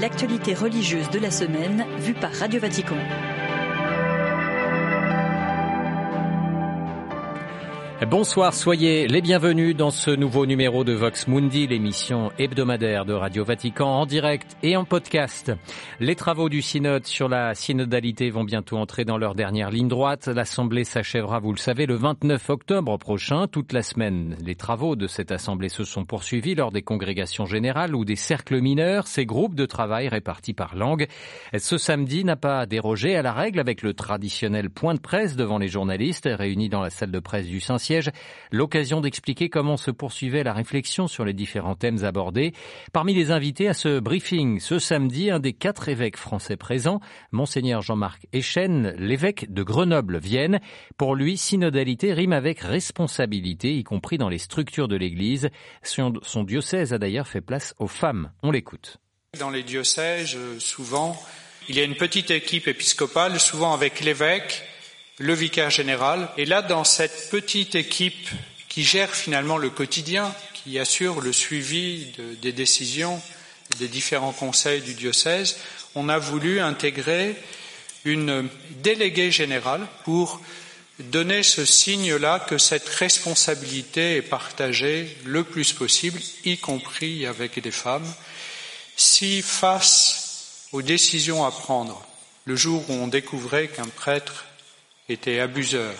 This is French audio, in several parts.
l'actualité religieuse de la semaine vue par Radio Vatican. Bonsoir, soyez les bienvenus dans ce nouveau numéro de Vox Mundi, l'émission hebdomadaire de Radio Vatican en direct et en podcast. Les travaux du synode sur la synodalité vont bientôt entrer dans leur dernière ligne droite. L'assemblée s'achèvera, vous le savez, le 29 octobre prochain. Toute la semaine, les travaux de cette assemblée se sont poursuivis lors des congrégations générales ou des cercles mineurs, ces groupes de travail répartis par langue. Ce samedi n'a pas dérogé à la règle avec le traditionnel point de presse devant les journalistes réunis dans la salle de presse du L'occasion d'expliquer comment se poursuivait la réflexion sur les différents thèmes abordés. Parmi les invités à ce briefing ce samedi, un des quatre évêques français présents, Monseigneur Jean-Marc Echen, l'évêque de Grenoble-Vienne. Pour lui, synodalité rime avec responsabilité, y compris dans les structures de l'Église. Son, son diocèse a d'ailleurs fait place aux femmes. On l'écoute. Dans les diocèses, souvent, il y a une petite équipe épiscopale, souvent avec l'évêque, le vicaire général. Et là, dans cette petite équipe qui gère finalement le quotidien, qui assure le suivi de, des décisions des différents conseils du diocèse, on a voulu intégrer une déléguée générale pour donner ce signe-là que cette responsabilité est partagée le plus possible, y compris avec des femmes, si face aux décisions à prendre, le jour où on découvrait qu'un prêtre était abuseur.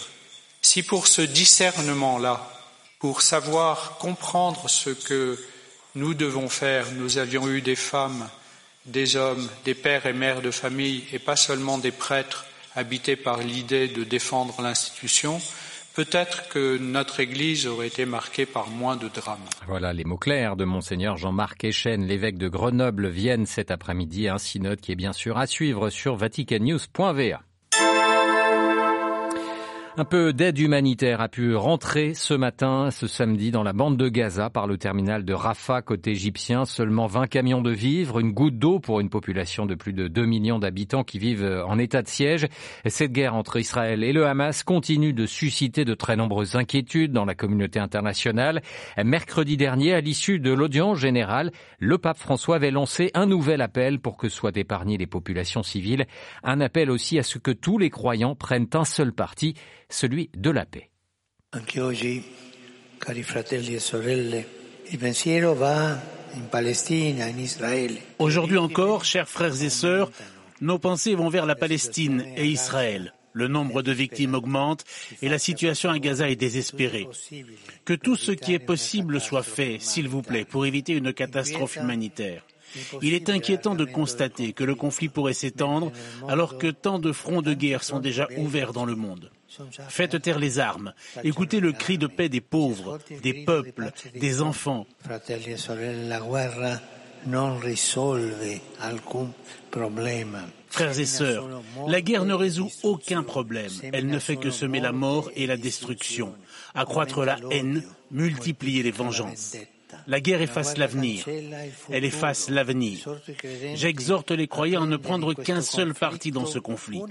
Si pour ce discernement-là, pour savoir comprendre ce que nous devons faire, nous avions eu des femmes, des hommes, des pères et mères de famille, et pas seulement des prêtres habités par l'idée de défendre l'institution, peut-être que notre Église aurait été marquée par moins de drames. Voilà les mots clairs de Monseigneur Jean-Marc Echen, l'évêque de Grenoble, Vienne cet après-midi, un synode qui est bien sûr à suivre sur vaticannews.va. Un peu d'aide humanitaire a pu rentrer ce matin, ce samedi, dans la bande de Gaza par le terminal de Rafah côté égyptien. Seulement 20 camions de vivres, une goutte d'eau pour une population de plus de 2 millions d'habitants qui vivent en état de siège. Cette guerre entre Israël et le Hamas continue de susciter de très nombreuses inquiétudes dans la communauté internationale. Mercredi dernier, à l'issue de l'audience générale, le pape François avait lancé un nouvel appel pour que soient épargnées les populations civiles. Un appel aussi à ce que tous les croyants prennent un seul parti celui de la paix. Anche oggi, cari fratelli e sorelle, il pensiero va in Palestina, in Israele. Aujourd'hui encore, chers frères et sœurs, nos pensées vont vers la Palestine et Israël. Le nombre de victimes augmente et la situation à Gaza est désespérée. Que tout ce qui est possible soit fait, s'il vous plaît, pour éviter une catastrophe humanitaire. Il est inquiétant de constater que le conflit pourrait s'étendre alors que tant de fronts de guerre sont déjà ouverts dans le monde. Faites taire les armes. Écoutez le cri de paix des pauvres, des peuples, des enfants. Frères et sœurs, la guerre ne résout aucun problème. Elle ne fait que semer la mort et la destruction, accroître la haine, multiplier les vengeances. La guerre efface l'avenir. Elle efface l'avenir. J'exhorte les croyants à ne prendre qu'un seul parti dans ce conflit,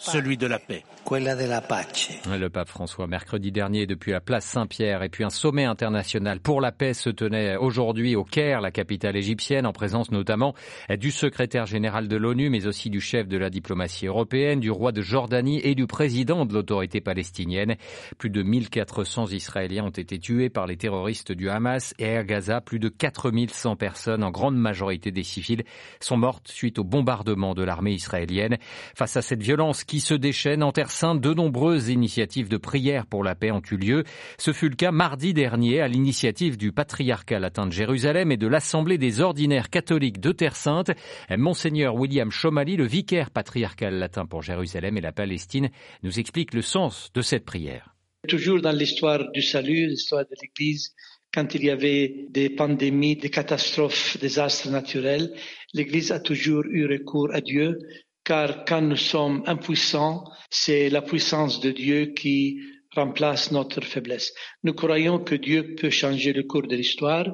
celui de la paix. Le pape François, mercredi dernier, depuis la place Saint-Pierre, et puis un sommet international pour la paix se tenait aujourd'hui au Caire, la capitale égyptienne, en présence notamment du secrétaire général de l'ONU, mais aussi du chef de la diplomatie européenne, du roi de Jordanie et du président de l'autorité palestinienne. Plus de 1400 Israéliens ont été tués par les terroristes du Hamas et Gaza, plus de 4100 personnes, en grande majorité des civils, sont mortes suite au bombardement de l'armée israélienne. Face à cette violence qui se déchaîne en Terre Sainte, de nombreuses initiatives de prière pour la paix ont eu lieu. Ce fut le cas mardi dernier à l'initiative du patriarcat latin de Jérusalem et de l'Assemblée des ordinaires catholiques de Terre Sainte. Monseigneur William Chomali, le vicaire patriarcal latin pour Jérusalem et la Palestine, nous explique le sens de cette prière. Toujours dans l'histoire du salut, l'histoire de l'Église, quand il y avait des pandémies, des catastrophes, des astres naturels, l'Église a toujours eu recours à Dieu, car quand nous sommes impuissants, c'est la puissance de Dieu qui remplace notre faiblesse. Nous croyons que Dieu peut changer le cours de l'histoire.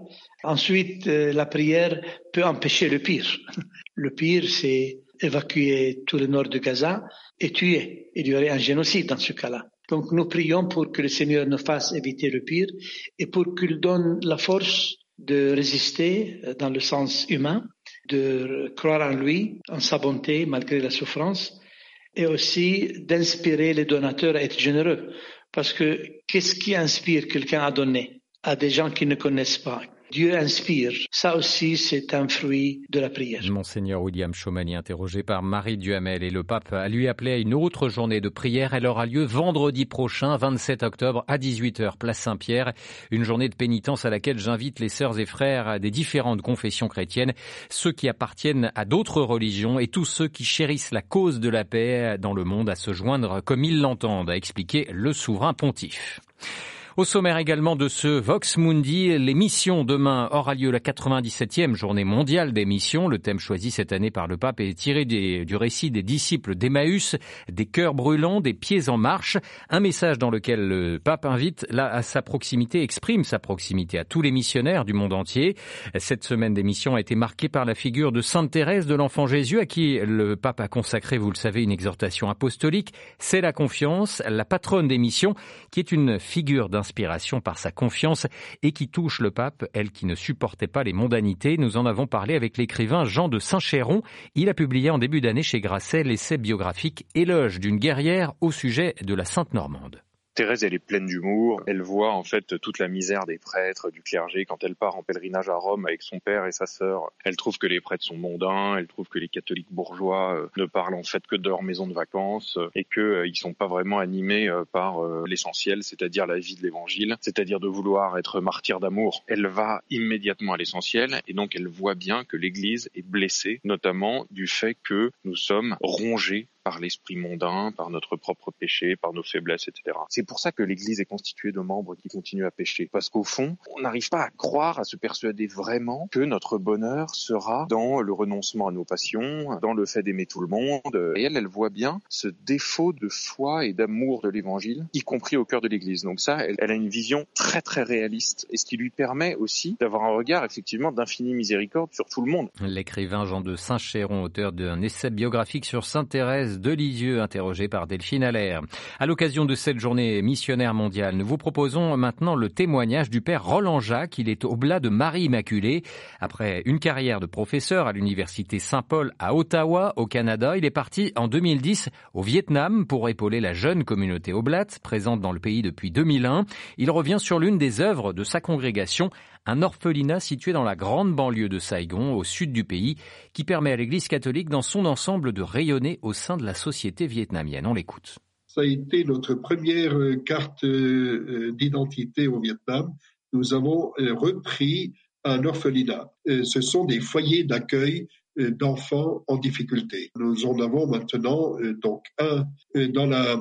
Ensuite, la prière peut empêcher le pire. Le pire, c'est évacuer tout le nord de Gaza et tuer. Il y aurait un génocide dans ce cas-là. Donc nous prions pour que le Seigneur nous fasse éviter le pire et pour qu'il donne la force de résister dans le sens humain de croire en lui, en sa bonté malgré la souffrance, et aussi d'inspirer les donateurs à être généreux. Parce que qu'est-ce qui inspire quelqu'un à donner à des gens qui ne connaissent pas? Dieu inspire. Ça aussi, c'est un fruit de la prière. Monseigneur William Chaumani, interrogé par Marie Duhamel, et le pape a lui appelé à une autre journée de prière. Elle aura lieu vendredi prochain, 27 octobre, à 18h, place Saint-Pierre. Une journée de pénitence à laquelle j'invite les sœurs et frères des différentes confessions chrétiennes, ceux qui appartiennent à d'autres religions et tous ceux qui chérissent la cause de la paix dans le monde à se joindre comme ils l'entendent, a expliqué le souverain pontife. Au sommaire également de ce Vox Mundi, l'émission demain aura lieu la 97e journée mondiale des missions. Le thème choisi cette année par le pape est tiré du récit des disciples d'Emmaüs, des cœurs brûlants, des pieds en marche. Un message dans lequel le pape invite à sa proximité, exprime sa proximité à tous les missionnaires du monde entier. Cette semaine d'émission a été marquée par la figure de Sainte Thérèse de l'Enfant Jésus à qui le pape a consacré, vous le savez, une exhortation apostolique. C'est la confiance, la patronne des missions, qui est une figure d'un par sa confiance et qui touche le pape, elle qui ne supportait pas les mondanités. Nous en avons parlé avec l'écrivain Jean de Saint-Chéron. Il a publié en début d'année chez Grasset l'essai biographique Éloge d'une guerrière au sujet de la Sainte Normande. Thérèse, elle est pleine d'humour. Elle voit en fait toute la misère des prêtres, du clergé. Quand elle part en pèlerinage à Rome avec son père et sa sœur, elle trouve que les prêtres sont mondains. Elle trouve que les catholiques bourgeois euh, ne parlent en fait que de leur maison de vacances et qu'ils euh, ils sont pas vraiment animés euh, par l'essentiel, c'est-à-dire la vie de l'Évangile, c'est-à-dire de vouloir être martyr d'amour. Elle va immédiatement à l'essentiel et donc elle voit bien que l'Église est blessée, notamment du fait que nous sommes rongés par l'esprit mondain, par notre propre péché, par nos faiblesses, etc. C'est pour ça que l'Église est constituée de membres qui continuent à pécher. Parce qu'au fond, on n'arrive pas à croire, à se persuader vraiment que notre bonheur sera dans le renoncement à nos passions, dans le fait d'aimer tout le monde. Et elle, elle voit bien ce défaut de foi et d'amour de l'Évangile, y compris au cœur de l'Église. Donc ça, elle, a une vision très très réaliste, et ce qui lui permet aussi d'avoir un regard effectivement d'infinie miséricorde sur tout le monde. L'écrivain Jean de Saint-Chéron, auteur d'un essai biographique sur Sainte Thérèse de Lisieux, interrogé par Delphine Allaire. À l'occasion de cette journée missionnaire mondiale, nous vous proposons maintenant le témoignage du père Roland Jacques. Il est au blas de Marie Immaculée. Après une carrière de professeur à l'université Saint-Paul à Ottawa, au Canada, il est parti en 2010 au Vietnam pour épauler la jeune communauté oblate présente dans le pays depuis 2001. Il revient sur l'une des œuvres de sa congrégation, un orphelinat situé dans la grande banlieue de Saigon, au sud du pays, qui permet à l'Église catholique dans son ensemble de rayonner au sein de la société vietnamienne. On l'écoute. Ça a été notre première euh, carte euh, d'identité au Vietnam. Nous avons euh, repris un orphelinat. Ce sont des foyers d'accueil d'enfants en difficulté. Nous en avons maintenant donc un dans la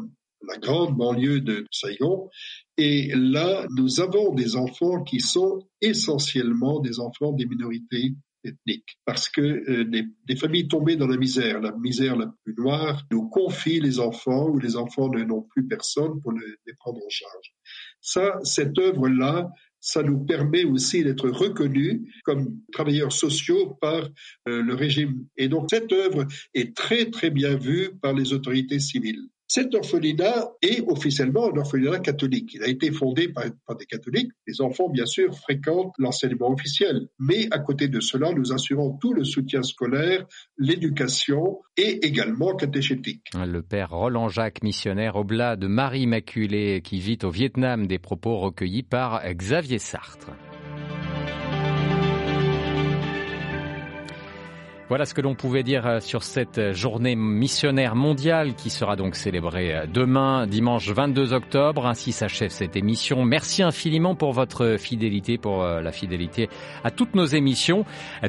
la grande banlieue de Saigon. Et là, nous avons des enfants qui sont essentiellement des enfants des minorités ethniques, parce que euh, des, familles tombées dans la misère, la misère la plus noire, nous confient les enfants ou les enfants n'ont plus personne pour les, prendre en charge. Ça, cette œuvre-là, ça nous permet aussi d'être reconnus comme travailleurs sociaux par euh, le régime. Et donc cette œuvre est très très bien vue par les autorités civiles. Cet orphelinat est officiellement un orphelinat catholique. Il a été fondé par, des catholiques. Les enfants, bien sûr, fréquentent l'enseignement officiel. Mais à côté de cela, nous assurons tout le soutien scolaire, l'éducation et également catéchétique. Le père Roland Jacques, missionnaire au blas de Marie Immaculée, qui vit au Vietnam, des propos recueillis par Xavier Sartre. Voilà ce que l'on pouvait dire euh, sur cette journée missionnaire mondiale qui sera donc célébrée euh, demain, dimanche 22 octobre. Ainsi s'achève cette émission. Merci infiniment pour votre fidélité, pour euh, la fidélité à toutes nos émissions.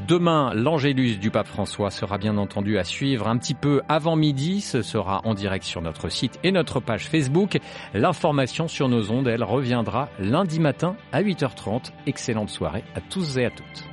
Demain, l'Angélus du pape François sera bien entendu à suivre un petit peu avant midi. Ce sera en direct sur notre site et notre page Facebook. L'information sur nos ondes, elle reviendra lundi matin à 8h30. Excellente soirée à tous et à toutes.